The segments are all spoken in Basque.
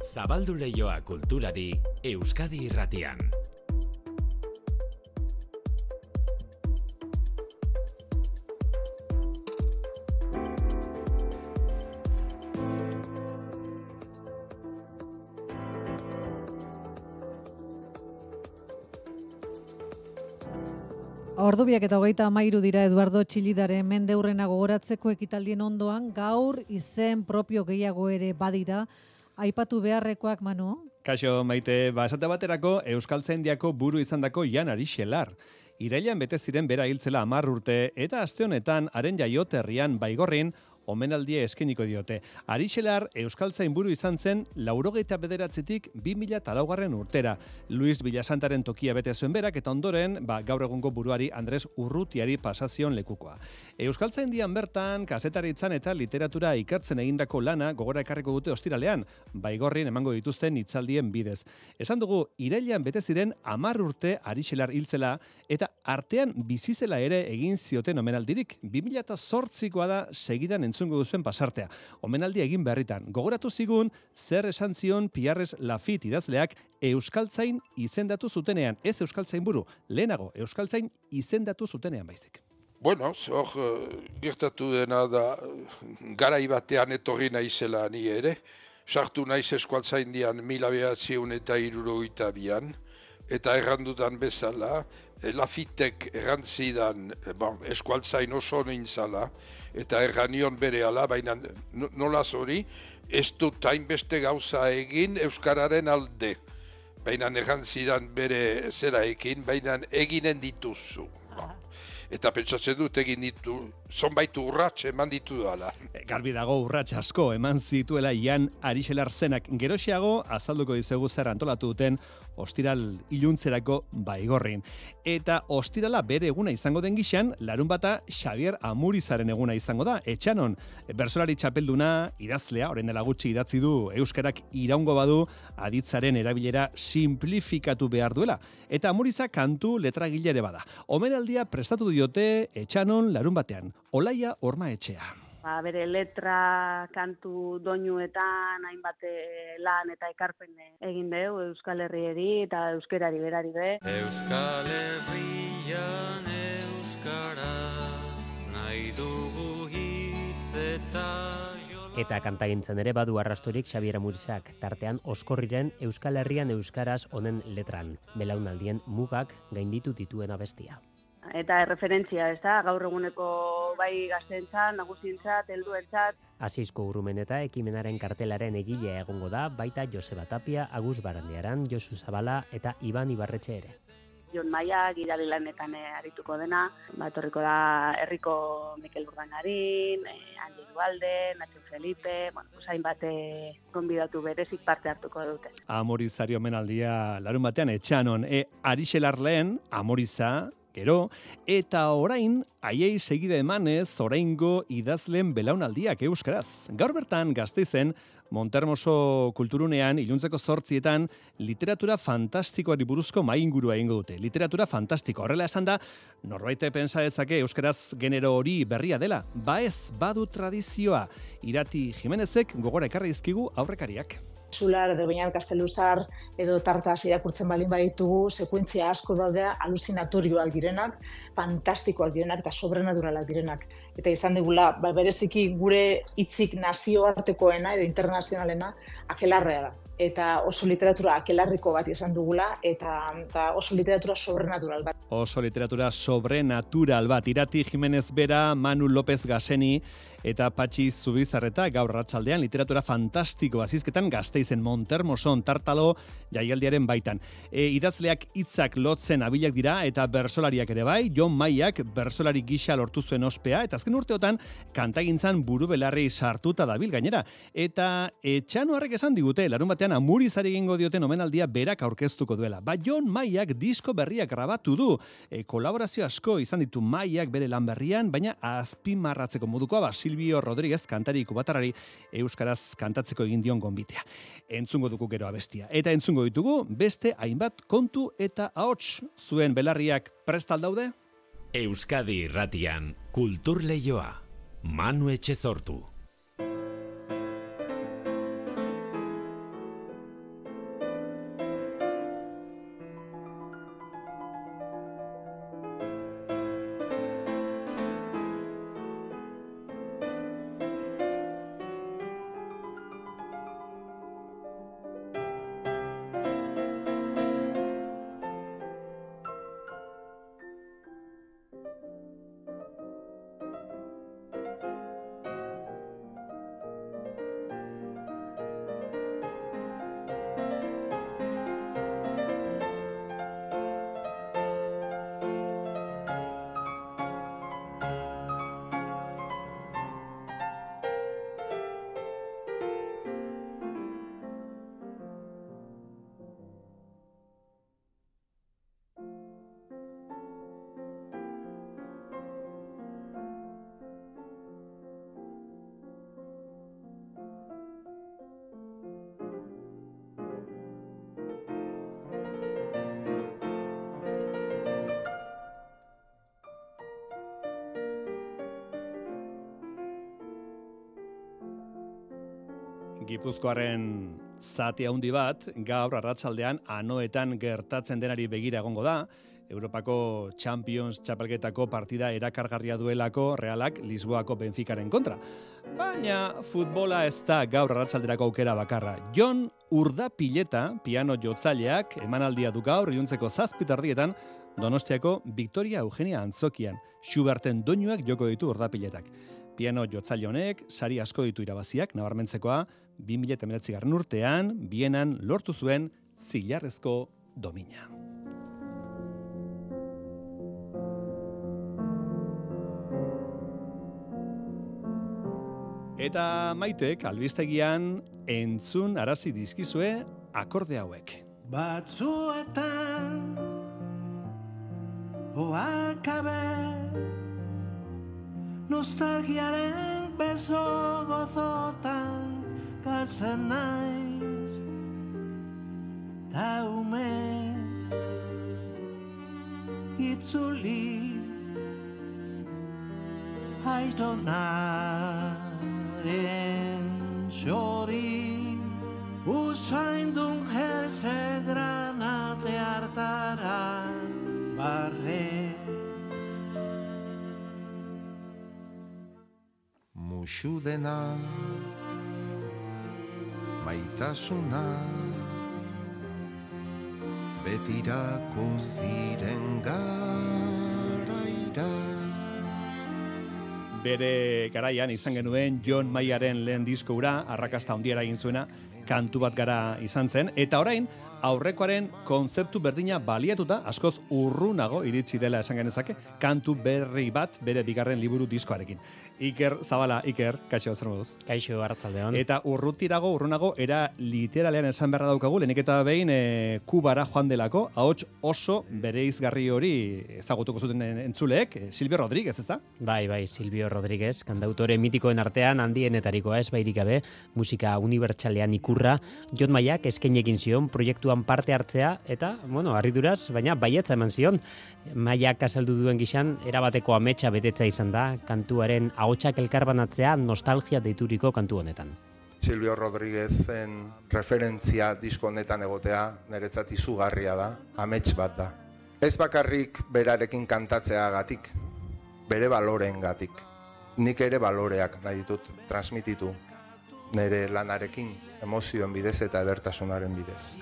Zabaldu leioa kulturari Euskadi irratian. Ordubiak eta hogeita amairu dira Eduardo Txilidaren mendeurrena gogoratzeko ekitaldien ondoan, gaur izen propio gehiago ere badira, aipatu beharrekoak, Manu? Kaixo, maite, ba, esate baterako Euskal Zaindiako buru izandako Jan Arixelar. Irailan bete ziren bera hiltzela amar urte eta aste honetan haren jaioterrian baigorrin omenaldia eskeniko diote. Arixelar Euskaltzain buru izan zen laurogeita bederatzetik 2000 talaugarren urtera. Luis Villasantaren tokia bete zuen berak eta ondoren ba, gaur egungo buruari Andres Urrutiari pasazion lekukoa. Euskaltzain dian bertan, kasetaritzan eta literatura ikertzen egindako lana gogora ekarriko dute ostiralean, baigorrin emango dituzten itzaldien bidez. Esan dugu, irailean bete ziren amar urte Arixelar hiltzela eta artean bizizela ere egin zioten omenaldirik. 2008koa da segidan entzungo duzuen pasartea. Omenaldi egin berritan, gogoratu zigun zer esan zion Piarres Lafit idazleak Euskaltzain izendatu zutenean, ez Euskaltzain buru, lehenago Euskaltzain izendatu zutenean baizik. Bueno, hor, eh, gertatu dena da, garai batean etorri naizela ni ere, sartu naiz eskualtzain dian mila behatziun eta irurogeita bian, eta errandudan bezala, lafitek errantzidan bon, eskualtzain oso nintzala, eta erranion bere ala, baina nola hori, ez dut beste gauza egin Euskararen alde. Baina errantzidan bere zera egin, baina eginen dituzu. Eta pentsatzen dut egin ditu, zonbait urratx eman ditu dala. E, garbi dago urratx asko eman zituela Ian Arixelar zenak gerosiago azalduko dizegu zer antolatu duten ostiral iluntzerako baigorrin. Eta ostirala bere eguna izango den gixan, larun bata Xavier Amurizaren eguna izango da. Etxanon, bersolari txapelduna, idazlea, orain dela gutxi idatzi du, Euskarak iraungo badu, aditzaren erabilera simplifikatu behar duela. Eta Amuriza kantu letragilere bada. Omenaldia prestatu diote Etxanon larun batean. Olaia Orma Etxea ba, bere letra kantu doinuetan hainbat eh, lan eta ekarpen egin dugu Euskal Herrieri eta Euskerari berari be. Euskal Herrian Euskaraz nahi dugu hitz eta Eta kantagintzen ere badu arrastorik Xabiera Murizak, tartean oskorriren Euskal Herrian Euskaraz honen letran, belaunaldien mugak gainditu dituen abestia eta erreferentzia, ez da, gaur eguneko bai gaztentzat, nagusientzat, helduentzat. Azizko urumen eta ekimenaren kartelaren egilea egongo da, baita Joseba Tapia, Agus Barandiaran, Josu Zabala eta Iban Ibarretxe ere. Jon Maia, gidari lanetan eh, arituko dena, bat da herriko Mikel Urdanarin, eh, Andi Dualde, Nacho Felipe, bueno, usain bate konbidatu berezik parte hartuko dute. Amorizario menaldia larun batean etxanon, e, arixelar lehen, Amoriza, Gero, eta orain, aiei segide emanez, oraingo idazlen belaunaldiak euskaraz. Gaur bertan, gazteizen, Montermoso kulturunean, iluntzeko zortzietan, literatura fantastikoari buruzko maingurua egingo dute. Literatura fantastiko. Horrela esan da, norbaite pensa dezake euskaraz genero hori berria dela. Ba ez, badu tradizioa. Irati Jimenezek gogora ekarri izkigu aurrekariak. Zular edo bainat kasteluzar edo tartas irakurtzen balin baditugu, sekuentzia asko daudea alusinatorioak direnak, fantastikoak direnak eta sobrenaturalak direnak. Eta izan digula, ba, bereziki gure hitzik nazioartekoena edo internazionalena akelarrea da eta oso literatura akelarriko bat izan dugula eta, eta oso literatura sobrenatural bat. Oso literatura sobrenatural bat. Irati Jimenez Bera, Manu López Gaseni, eta Patxi Zubizarreta gaur ratzaldean literatura fantastiko azizketan gazteizen Montermoson tartalo jaialdiaren baitan. E, idazleak hitzak lotzen abilak dira eta bersolariak ere bai, Jon Maiak bersolari gisa lortu zuen ospea eta azken urteotan kantagintzan buru belarri sartuta dabil gainera. Eta etxano harrek esan digute, larun batean amurizari egingo dioten omenaldia berak aurkeztuko duela. Ba, Jon Maiak disko berriak grabatu du. E, kolaborazio asko izan ditu Maiak bere lan berrian, baina azpimarratzeko modukoa ba, Silvio Rodríguez kantari kubatarari euskaraz kantatzeko egin dion gonbitea. Entzungo dugu gero abestia. Eta entzungo ditugu beste hainbat kontu eta ahots zuen belarriak prestal daude? Euskadi Irratian Kultur Leioa Manu Etxezortu Gipuzkoaren zati handi bat, gaur arratsaldean anoetan gertatzen denari begira egongo da, Europako Champions txapelketako partida erakargarria duelako Realak Lisboako Benficaren kontra. Baina futbola ez da gaur arratsalderako aukera bakarra. Jon Urda Pileta, piano jotzaileak, emanaldia du gaur iluntzeko zazpitardietan, Donostiako Victoria Eugenia Antzokian, Schuberten doinuak joko ditu Urda Piletak. Piano jotzaile honek, sari asko ditu irabaziak, nabarmentzekoa, 2019 garren urtean, bienan lortu zuen zilarrezko domina. Eta maitek albistegian entzun arazi dizkizue akorde hauek. Batzuetan Oalkabe Nostalgiaren beso gozotan Galtzen naiz. Ta ume Itzuli Aitonak den txori. Usain dun herze granate hartara Musu dena Maitasuna Betirako ziren garaira. Bere garaian izan genuen John Mayaren lehen disko ura, arrakasta ondiera egin zuena, kantu bat gara izan zen, eta orain, aurrekoaren kontzeptu berdina baliatuta, askoz urrunago iritsi dela esan genezake, kantu berri bat bere bigarren liburu diskoarekin. Iker Zabala, Iker, kaixo zer moduz. Kaixo hartzaldeon. Eta urrutirago, urrunago, era literalean esan beharra daukagu, lehenik eta behin e, kubara joan delako, ahots oso bere izgarri hori ezagutuko zuten entzuleek, e, Silvio Rodríguez, ez da? Bai, bai, Silvio Rodríguez, kandautore mitikoen artean handienetarikoa ez bairik gabe, musika unibertsalean ikurra, Jon Maiak eskenekin zion proiektuan parte hartzea, eta, bueno, harriduraz, baina baietza eman zion, Maiak azaldu duen gizan, erabateko ametsa betetza izan da, kantuaren ahotsak elkarbanatzea nostalgia deituriko kantu honetan. Silvio Rodríguezen referentzia disko honetan egotea niretzat izugarria da, amets bat da. Ez bakarrik berarekin kantatzea gatik, bere baloreen gatik. Nik ere baloreak nahi ditut transmititu nire lanarekin, emozioen bidez eta edertasunaren bidez.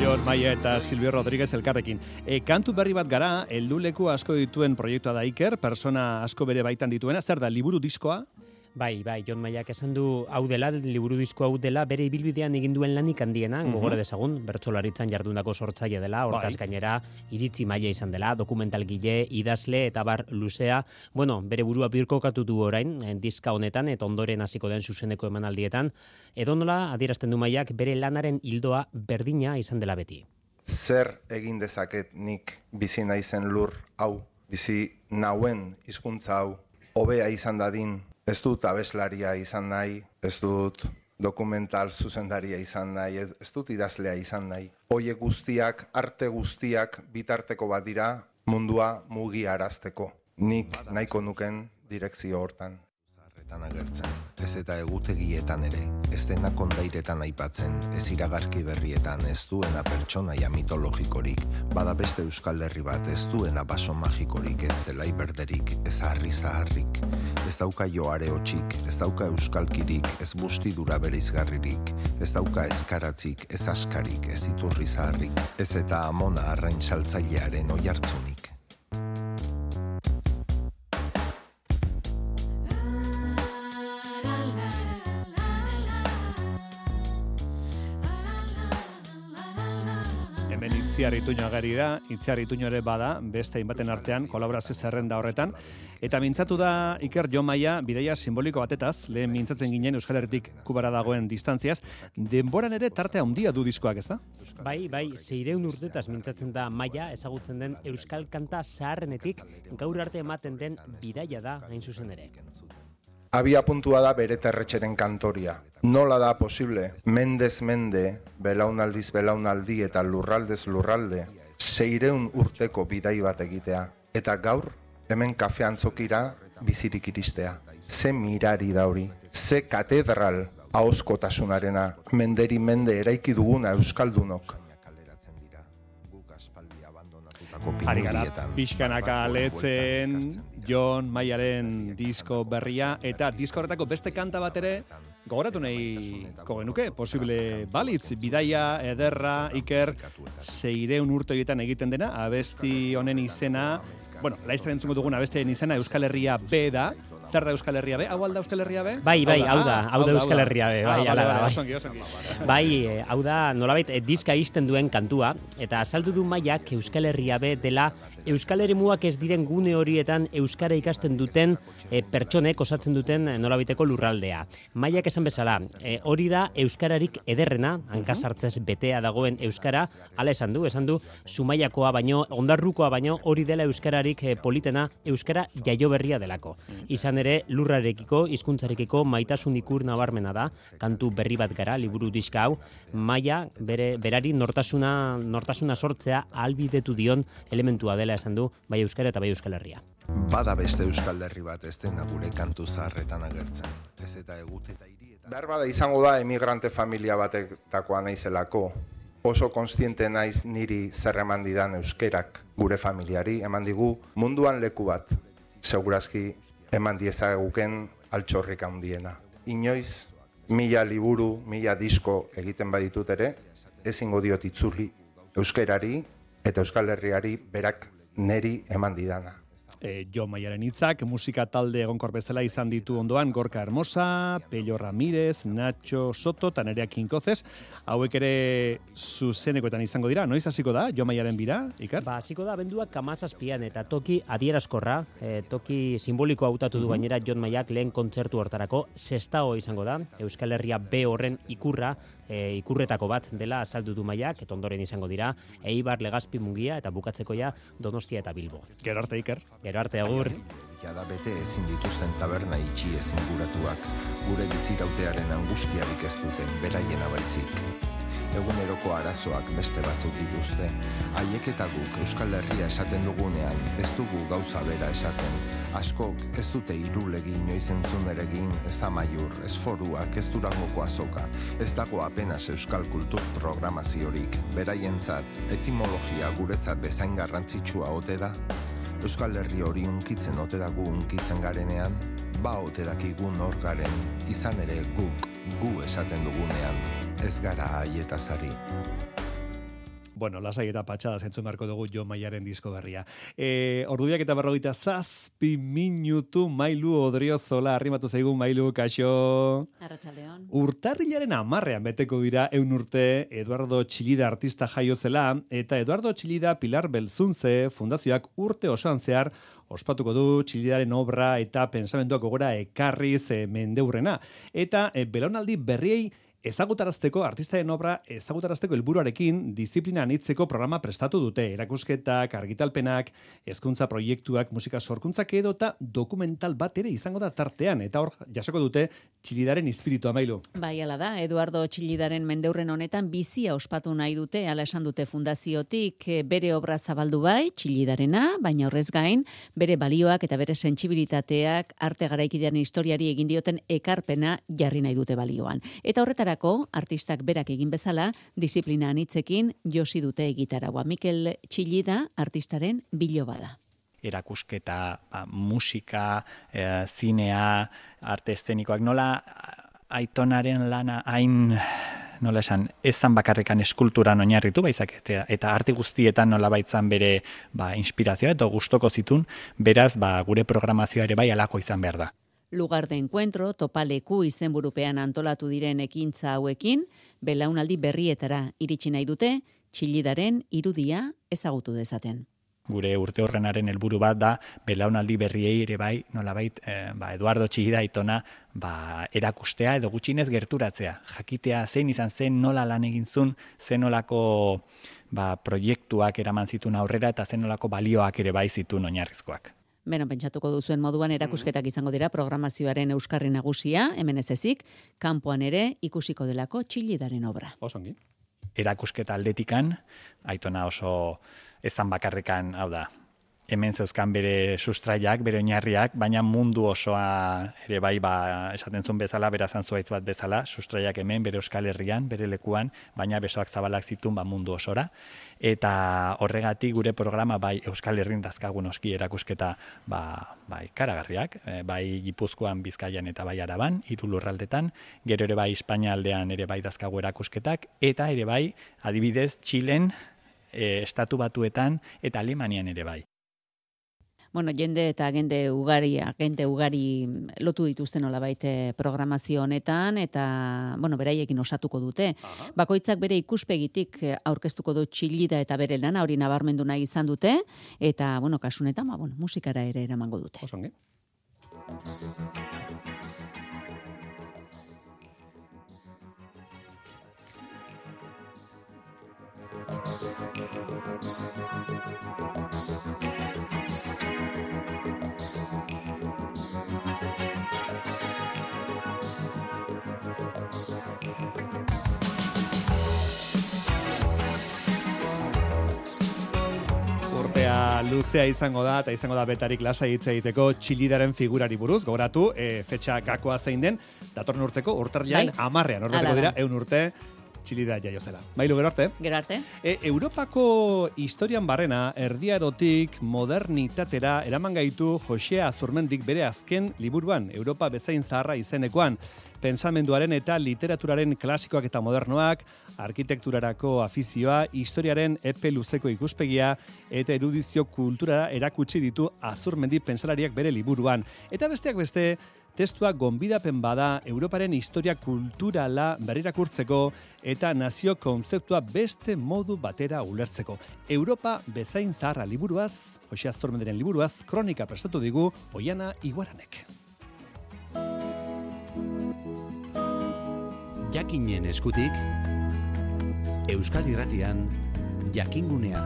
Jon Maia eta Silvio Rodríguez elkarrekin. E, kantu berri bat gara, helduleku asko dituen proiektua da Iker, persona asko bere baitan dituena, zer da, liburu diskoa? Bai, bai, Jon Maiak esan du hau dela, liburu disko hau dela, bere ibilbidean egin duen lanik handiena, mm -hmm. gogore dezagun, bertsolaritzan jardundako sortzaile dela, hortaz bai. gainera, iritzi maila izan dela, dokumentalgile, idazle eta bar luzea, bueno, bere burua birkokatu du orain, eh, diska honetan, eta ondoren hasiko den zuzeneko emanaldietan, edo nola, adierazten du Maiak, bere lanaren hildoa berdina izan dela beti. Zer egin dezaket nik bizi naizen lur hau, bizi nauen hizkuntza hau, hobea izan dadin Ez dut abeslaria izan nahi, ez dut dokumental zuzendaria izan nahi, ez dut idazlea izan nahi. Oie guztiak, arte guztiak bitarteko badira mundua mugi arazteko. Nik nahiko nuken direkzio hortan agertzen. Ez eta egutegietan ere, ez dena kondairetan aipatzen, ez iragarki berrietan ez duena pertsonaia mitologikorik, bada beste euskal herri bat ez duena baso magikorik, ez zelai berderik, ez harri zaharrik. Ez dauka joare hotxik, ez dauka euskalkirik, ez bustidura bere izgarririk, ez dauka eskaratzik, ez askarik, ez iturri zaharrik, ez eta amona arrain saltzailearen oi Itziar Ituño agari da, Itziar Ituño ere bada, beste inbaten artean, kolaborazio zerrenda horretan. Eta mintzatu da Iker Jo Maia, bideia simboliko batetaz, lehen mintzatzen ginen Euskal Herritik kubara dagoen distantziaz, denboran ere tartea handia du diskoak, ez da? Bai, bai, zeireun urtetaz mintzatzen da Maia, ezagutzen den Euskal Kanta zaharrenetik, gaur arte ematen den bidaia da, hain zuzen ere. Abia puntua da bere terretxeren kantoria. Nola da posible, mendez mende, belaunaldiz belaunaldi eta lurraldez lurralde, zeireun urteko bidai bat egitea. Eta gaur, hemen kafean zokira, bizirik iristea. Ze mirari da hori, ze katedral ahoskotasunarena menderi mende eraiki duguna euskaldunok. Ari gara, pixkanaka letzen, Jon Maiaren disko berria, eta disko horretako beste kanta bat ere, gogoratu nahi kogenuke, posible balitz, bidaia, ederra, iker, zeireun urte egiten dena, abesti honen izena, bueno, laiztra entzungo duguna abesteen izena Euskal Herria B da, Zer da Euskal Herria B? Hau alda Euskal Herria B? Bai, bai, hau da, hau da Euskal Herria B. Bai, ala da, bai. Bai, eh, hau da, nolabait, eh, diska izten duen kantua, eta azaldu du maiak Euskal Herria B dela Euskal Herrimuak ez diren gune horietan Euskara ikasten duten e, pertsonek osatzen duten nolabiteko lurraldea. Maiak esan bezala, hori da Euskararik ederrena, hankasartzez betea dagoen Euskara, ala esan du, esan du, sumaiakoa baino, ondarrukoa baino, hori dela Euskararik politena, Euskara jaio berria delako. Izan ere lurrarekiko, hizkuntzarekiko maitasun ikur nabarmena da, kantu berri bat gara, liburu diska hau, maia bere, berari nortasuna, nortasuna sortzea albidetu dion elementua dela esan du, bai Euskara eta bai Euskal Herria. Bada beste Euskal Herri bat ez dena gure kantu zaharretan agertzen. Ez eta egut eta hiri eta... Behar bada izango da emigrante familia batek dakoa naizelako, oso konstiente naiz niri zerreman didan euskerak gure familiari, eman digu munduan leku bat, segurazki eman diezaguken altxorrik handiena. Inoiz, mila liburu, mila disko egiten baditut ere, ezingo diot itzuli euskerari eta euskal herriari berak neri eman didana e, Jo Maiaren hitzak, musika talde egonkor bezala izan ditu ondoan Gorka Hermosa, Pello Ramirez, Nacho Soto eta Nerea Kinkozez. Hauek ere zuzenekoetan izango dira, noiz hasiko da Jo Maiaren bira, Ikar? Ba, hasiko da benduak kamazazpian eta toki adierazkorra, e, toki simboliko hautatu du gainera Jon Maiak lehen kontzertu hortarako, sestao izango da, Euskal Herria B horren ikurra, e, ikurretako bat dela azaldu du maiak, eta ondoren izango dira, Eibar, Legazpi, Mungia, eta bukatzeko ja Donostia eta Bilbo. Gero arte, Iker. Gero arte, agur. da bete ezin dituzten taberna itxi ezin guratuak, gure bizirautearen angustiarik ez duten, beraiena baizik eguneroko arazoak beste batzuk dituzte. Haiek eta guk Euskal Herria esaten dugunean ez dugu gauza bera esaten. Askok ez dute irulegi inoiz entzun eregin, ez amaiur, ez foruak, ez durangoko azoka. Ez dago apenas Euskal Kultur programaziorik. Beraientzat, etimologia guretzat bezain garrantzitsua ote da? Euskal Herri hori unkitzen ote dagu unkitzen garenean? Ba ote dakigun hor garen, izan ere guk, gu esaten dugunean, ez gara aietazari. Bueno, lasai eta patxada zentzu marko dugu jo maiaren disko berria. E, ordubiak eta berrogeita zazpi minutu mailu odriozola, arrimatu zaigu mailu, kaixo. Arratxaldeon. Urtarrilaren amarrean beteko dira eun urte Eduardo Txilida artista jaio zela, eta Eduardo Txilida Pilar Belzunze fundazioak urte osoan zehar ospatuko du Txilidaren obra eta pensamenduak gogora ekarriz e, mendeurrena. Eta e, belonaldi berriei Ezagutarazteko artistaren obra ezagutarazteko helburuarekin disiplina anitzeko programa prestatu dute. Erakusketak, argitalpenak, hezkuntza proiektuak, musika sorkuntzak edo eta dokumental bat ere izango da tartean. Eta hor, jasoko dute Txilidaren espiritu amailu. Bai, ala da, Eduardo Txilidaren mendeurren honetan bizia ospatu nahi dute, ala esan dute fundaziotik, eh, bere obra zabaldu bai, Txilidarena, baina horrez gain, bere balioak eta bere sentsibilitateak arte garaikidean historiari egin dioten ekarpena jarri nahi dute balioan. Eta horretara artistak berak egin bezala, disiplina anitzekin josi dute egitaragua. Mikel Txillida artistaren bilo bada. Erakusketa, ba, musika, e, zinea, arte eszenikoak, nola aitonaren lana hain nola esan, ezan bakarrekan eskulturan oinarritu baizak eta, eta arte guztietan nola baitzan bere ba, inspirazioa eta gustoko zitun, beraz ba, gure programazioa ere bai alako izan behar da lugar de encuentro topaleku izenburupean antolatu diren ekintza hauekin, belaunaldi berrietara iritsi nahi dute, txillidaren irudia ezagutu dezaten. Gure urte horrenaren helburu bat da, belaunaldi berriei ere bai, nolabait, eh, ba, Eduardo Txillida itona, ba, erakustea edo gutxinez gerturatzea. Jakitea zein izan zen nola lan egin zun, zen nolako ba, proiektuak eraman zitun aurrera eta zen nolako balioak ere bai zitun oinarrizkoak. Beno, pentsatuko duzuen moduan erakusketak izango dira programazioaren euskarri nagusia, hemen ez ezik, kanpoan ere ikusiko delako txilidaren obra. Osongi. Erakusketa aldetikan, aitona oso ezan bakarrekan, hau da, hemen zeuzkan bere sustraiak, bere oinarriak, baina mundu osoa ere bai ba, esaten zuen bezala, berazan zuaitz bat bezala, sustraiak hemen, bere Euskal Herrian, bere lekuan, baina besoak zabalak zitun ba, mundu osora. Eta horregatik gure programa bai Euskal Herrin dazkagun oski erakusketa ba, bai karagarriak, e, bai Gipuzkoan, Bizkaian eta bai Araban, hiru lurraldetan, gero ere bai Espainia aldean ere bai dazkagu erakusketak, eta ere bai, adibidez, Txilen, e, estatu batuetan eta Alemanian ere bai bueno, jende eta agente ugari, agente ugari lotu dituzten nola baite programazio honetan, eta, bueno, beraiekin osatuko dute. Bakoitzak bere ikuspegitik aurkeztuko du txilida eta bere lana, hori nabarmendu nahi izan dute, eta, bueno, kasunetan, ba, bueno, musikara ere eramango dute. Osongi. urtea luzea izango da eta izango da betarik lasa hitz egiteko txilidaren figurari buruz, gogoratu, e, fetxa gakoa zein den, datorren urteko urtarrian Bai. amarrean, horretako dira, eun urte txilida jaio zela. Mailu gero arte. Gero arte? E, Europako historian barrena, erdiarotik modernitatera eraman gaitu Jose Azurmendik bere azken liburuan, Europa bezain zaharra izenekoan, pensamenduaren eta literaturaren klasikoak eta modernoak, arkitekturarako afizioa, historiaren epe luzeko ikuspegia eta erudizio kulturara erakutsi ditu Azurmendi pensalariak bere liburuan. Eta besteak beste, testua gonbidapen bada Europaren historia kulturala berrirakurtzeko eta nazio kontzeptua beste modu batera ulertzeko. Europa bezain zaharra liburuaz, Jose Azormenderen liburuaz, kronika prestatu digu Oiana Iguaranek. Jakinen eskutik, Euskadi Irratian, Jakingunea.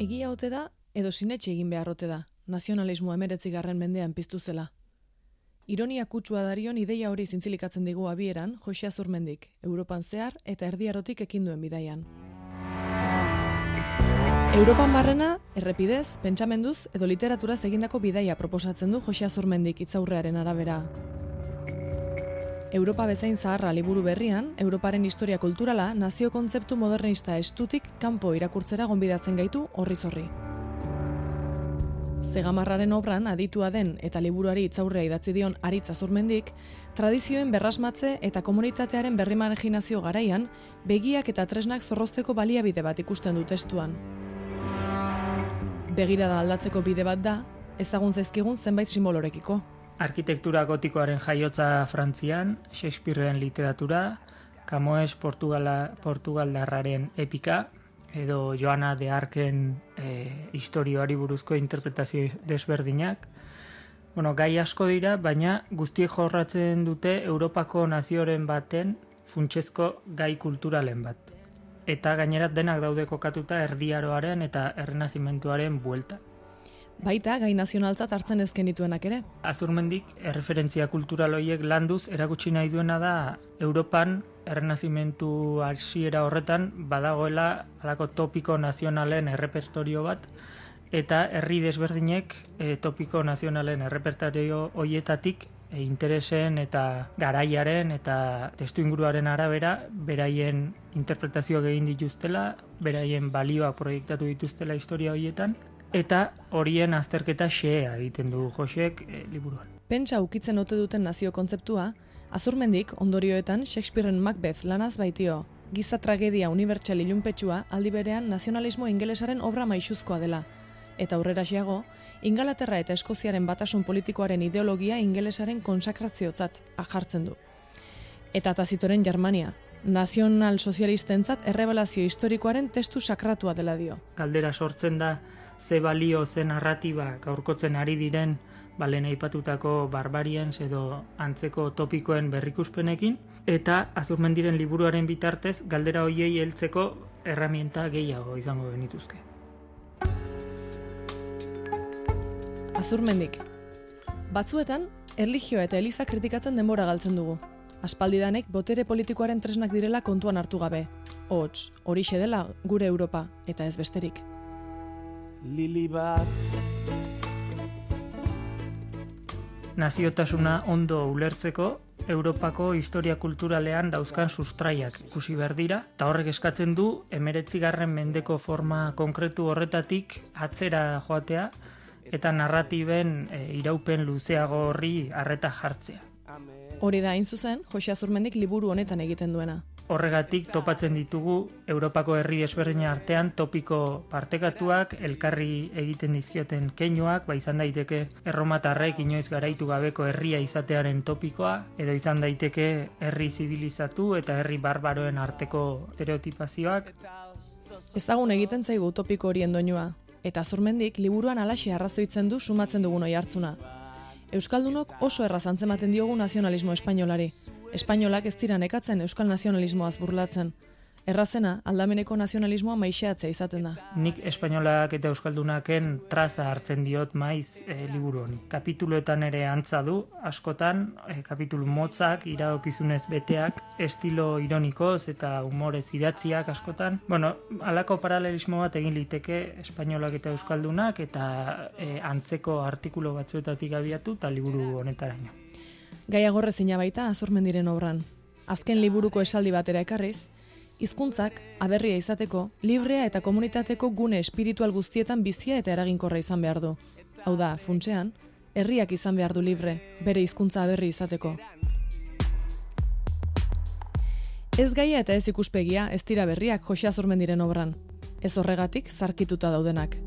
Egia ote da, edo sinetxe egin beharrote da, nazionalismo emeretzi garren mendean piztu zela. Ironia kutsua darion ideia hori zintzilikatzen digu abieran, Jose Azurmendik, Europan zehar eta erdiarotik ekinduen bidaian. Europan barrena, errepidez, pentsamenduz edo literaturaz egindako bidaia proposatzen du Jose Azurmendik itzaurrearen arabera. Europa bezain zaharra liburu berrian, Europaren historia kulturala nazio kontzeptu modernista estutik kanpo irakurtzera gonbidatzen gaitu horri zorri. Zegamarraren obran aditua den eta liburuari itzaurrea idatzi dion Aritz Azurmendik, tradizioen berrasmatze eta komunitatearen berrimaginazio garaian, begiak eta tresnak zorrozteko baliabide bat ikusten du testuan. Begirada aldatzeko bide bat da, ezagun zaizkigun zenbait simbolorekiko. Arkitektura gotikoaren jaiotza Frantzian, Shakespeareen literatura, Camoes Portugala, Portugaldarraren epika, edo Joana de Arken e, historioari buruzko interpretazio desberdinak. Bueno, gai asko dira, baina guztiek jorratzen dute Europako nazioren baten funtsezko gai kulturalen bat. Eta gainerat denak daude kokatuta erdiaroaren eta errenazimentuaren bueltan. Baita, gai nazionaltzat hartzen ezken dituenak ere. Azurmendik, erreferentzia kultural horiek landuz erakutsi nahi duena da Europan errenazimentu hasiera horretan badagoela alako topiko nazionalen errepertorio bat eta herri desberdinek e, topiko nazionalen errepertorio hoietatik e, interesen eta garaiaren eta testu inguruaren arabera beraien interpretazio egin dituztela, beraien balioak proiektatu dituztela historia hoietan eta horien azterketa xea egiten du Josek e, liburuan. Pentsa ukitzen ote duten nazio kontzeptua, Azurmendik ondorioetan Shakespearen Macbeth lanaz baitio, giza tragedia unibertsal ilunpetsua aldi berean nazionalismo ingelesaren obra maixuzkoa dela. Eta aurrera xeago, Ingalaterra eta Eskoziaren batasun politikoaren ideologia ingelesaren konsakraziotzat ajartzen du. Eta Tazitoren Germania, nazional sozialistentzat errebalazio historikoaren testu sakratua dela dio. Galdera sortzen da ze balio ze narratiba gaurkotzen ari diren balen aipatutako barbariens edo antzeko topikoen berrikuspenekin eta azurmendiren liburuaren bitartez galdera hoiei heltzeko erramienta gehiago izango genituzke. Azurmendik. Batzuetan, erlijioa eta eliza kritikatzen denbora galtzen dugu. Aspaldidanek botere politikoaren tresnak direla kontuan hartu gabe. Hots, horixe dela gure Europa eta ez besterik. Lili bat naziotasuna ondo ulertzeko Europako historia kulturalean dauzkan sustraiak ikusi behar dira, eta horrek eskatzen du emeretzigarren mendeko forma konkretu horretatik atzera joatea eta narratiben e, iraupen luzeago horri harreta jartzea. Hori da, hain zuzen, Jose Azurmendik liburu honetan egiten duena. Horregatik topatzen ditugu Europako herri desberdina artean topiko partekatuak, elkarri egiten dizkioten keinuak, ba izan daiteke erromatarrek inoiz garaitu gabeko herria izatearen topikoa, edo izan daiteke herri zibilizatu eta herri barbaroen arteko estereotipazioak. Ezagun egiten zaigu topiko horien doinua, eta zurmendik liburuan alaxe arrazoitzen du sumatzen dugun oi hartzuna. Euskaldunok oso erraz antzematen diogu nazionalismo espainolari, Espainolak ez dira nekatzen euskal nazionalismoaz burlatzen. Errazena, aldameneko nazionalismoa maixeatzea izaten da. Nik espainolak eta euskaldunaken traza hartzen diot maiz e, liburu honi. Kapituloetan ere antza du, askotan, e, kapitulu motzak, iradokizunez beteak, estilo ironikoz eta humorez idatziak askotan. Bueno, alako paralelismo bat egin liteke espainolak eta euskaldunak eta e, antzeko artikulo batzuetatik abiatu eta liburu honetaraino. Gaia gorre zina baita azurmendiren obran. Azken liburuko esaldi batera ekarriz, hizkuntzak aberria izateko, librea eta komunitateko gune espiritual guztietan bizia eta eraginkorra izan behar du. Hau da, funtsean, herriak izan behar du libre, bere hizkuntza aberri izateko. Ez gaia eta ez ikuspegia ez dira berriak Jose Azurmendiren obran. Ez horregatik zarkituta daudenak.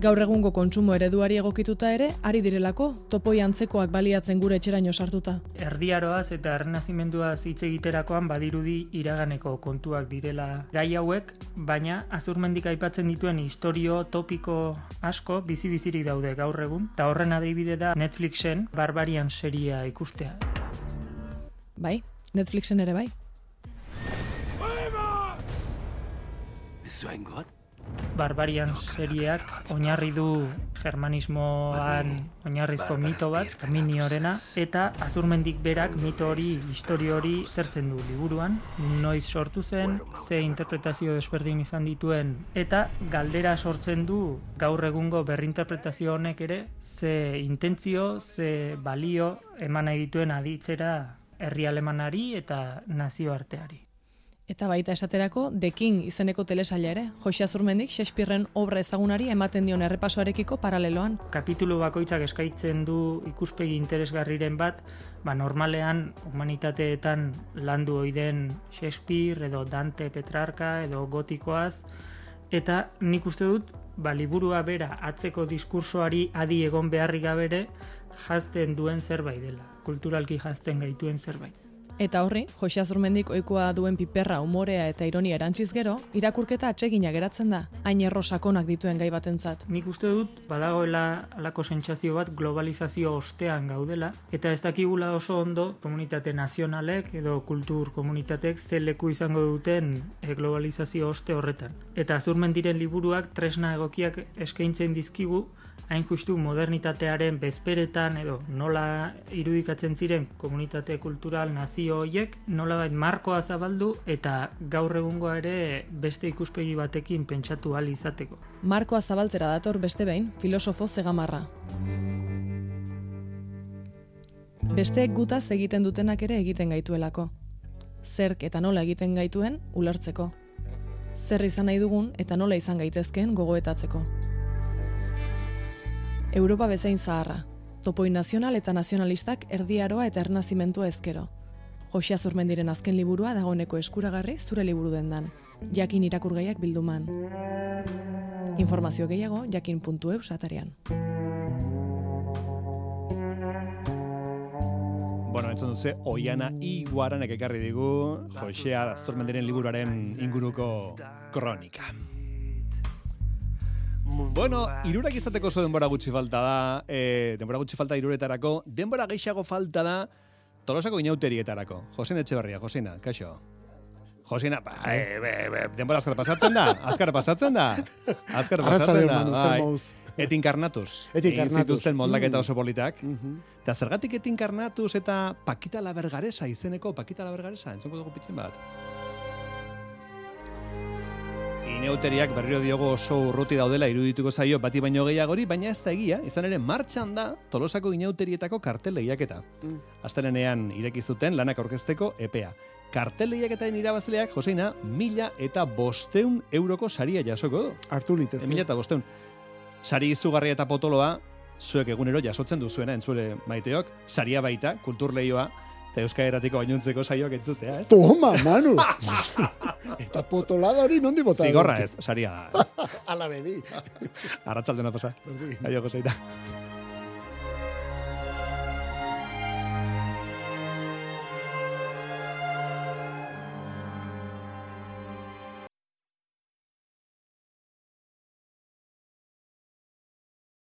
Gaur egungo kontsumo ereduari egokituta ere, ari direlako, topoi antzekoak baliatzen gure etxeraino sartuta. Erdiaroaz eta errenazimenduaz hitz egiterakoan badirudi iraganeko kontuak direla gai hauek, baina azurmendik aipatzen dituen historio topiko asko bizi-bizirik daude gaur egun, eta horren adibide da Netflixen Barbarian seria ikustea. Bai, Netflixen ere bai. Zuen got? Barbarian serieak oinarri du germanismoan oinarrizko mito bat, Arminiorena, eta azurmendik berak mito hori, histori hori zertzen du liburuan, noiz sortu zen, ze interpretazio desberdin izan dituen, eta galdera sortzen du gaur egungo berrinterpretazio honek ere, ze intentzio, ze balio eman nahi dituen aditzera herri alemanari eta nazioarteari. Eta baita esaterako, The King izeneko telesaila ere, Jose Azurmendik Shakespearen obra ezagunari ematen dion errepasoarekiko paraleloan. Kapitulu bakoitzak eskaintzen du ikuspegi interesgarriren bat, ba normalean humanitateetan landu oiden Shakespeare edo Dante Petrarca edo gotikoaz, eta nik uste dut, ba liburua bera atzeko diskursoari adi egon beharri gabere jazten duen zerbait dela, kulturalki jazten gaituen zerbait. Eta horri, Jose Azurmendik ohikoa duen piperra, umorea eta ironia erantziz gero, irakurketa atsegina geratzen da, hain erro sakonak dituen gai batentzat. Nik uste dut, badagoela alako sentsazio bat globalizazio ostean gaudela, eta ez dakigula oso ondo komunitate nazionalek edo kultur komunitatek ze leku izango duten e, globalizazio oste horretan. Eta Azurmendiren liburuak tresna egokiak eskaintzen dizkigu, hain justu modernitatearen bezperetan edo nola irudikatzen ziren komunitate kultural nazio hoiek nola bait markoa zabaldu eta gaur egungo ere beste ikuspegi batekin pentsatu ahal izateko. Markoa zabaltzera dator beste behin filosofo zegamarra. Besteek gutaz egiten dutenak ere egiten gaituelako. Zerk eta nola egiten gaituen ulertzeko. Zer izan nahi dugun eta nola izan gaitezkeen gogoetatzeko. Europa bezain zaharra. Topoi nazional eta nazionalistak erdiaroa eta ernazimentua ezkero. Josia Zurmendiren azken liburua dagoeneko eskuragarri zure liburu dendan. Jakin irakurgaiak bilduman. Informazio gehiago jakin.eu satarian. Bueno, entzun duze, Oiana Iguaranek ekarri digu Josia Zurmendiren liburuaren inguruko kronika. Bueno, irurak izateko oso denbora gutxi falta da, e, denbora gutxi falta iruretarako, denbora gehiago falta da tolosako inauterietarako. Josena Etxeberria, Josena, kaixo. Josena, ba, e, be, be, denbora azkar pasatzen da, azkar pasatzen da, azkar pasatzen da, bai. Et inkarnatus. Et inkarnatus. moldaketa mm. oso politak. Mm -hmm. Eta zergatik et inkarnatus eta Pakita Labergaresa izeneko, Pakita Labergaresa, entzonko dugu pitzen bat. Inauteriak berriro diogo oso urruti daudela irudituko zaio bati baino gehiagori, baina ez da egia, izan ere martxan da tolosako inauterietako kartel lehiaketa. Mm. Astelenean ireki zuten lanak orkesteko epea. Kartel lehiaketaren irabazileak, Joseina, mila eta bosteun euroko saria jasoko du. Hartu litezke. Mila eta bosteun. Sari izugarria eta potoloa, zuek egunero jasotzen duzuena, entzure maiteok, saria baita, kultur lehioa, eta Euskal Herratiko bainuntzeko saioak entzutea, ez? Toma, Manu! eta potolada hori nondi bota? Zigorra ez, saria da. Ala bedi. Arratzaldena pasa. Berdin. Aio, Joseina.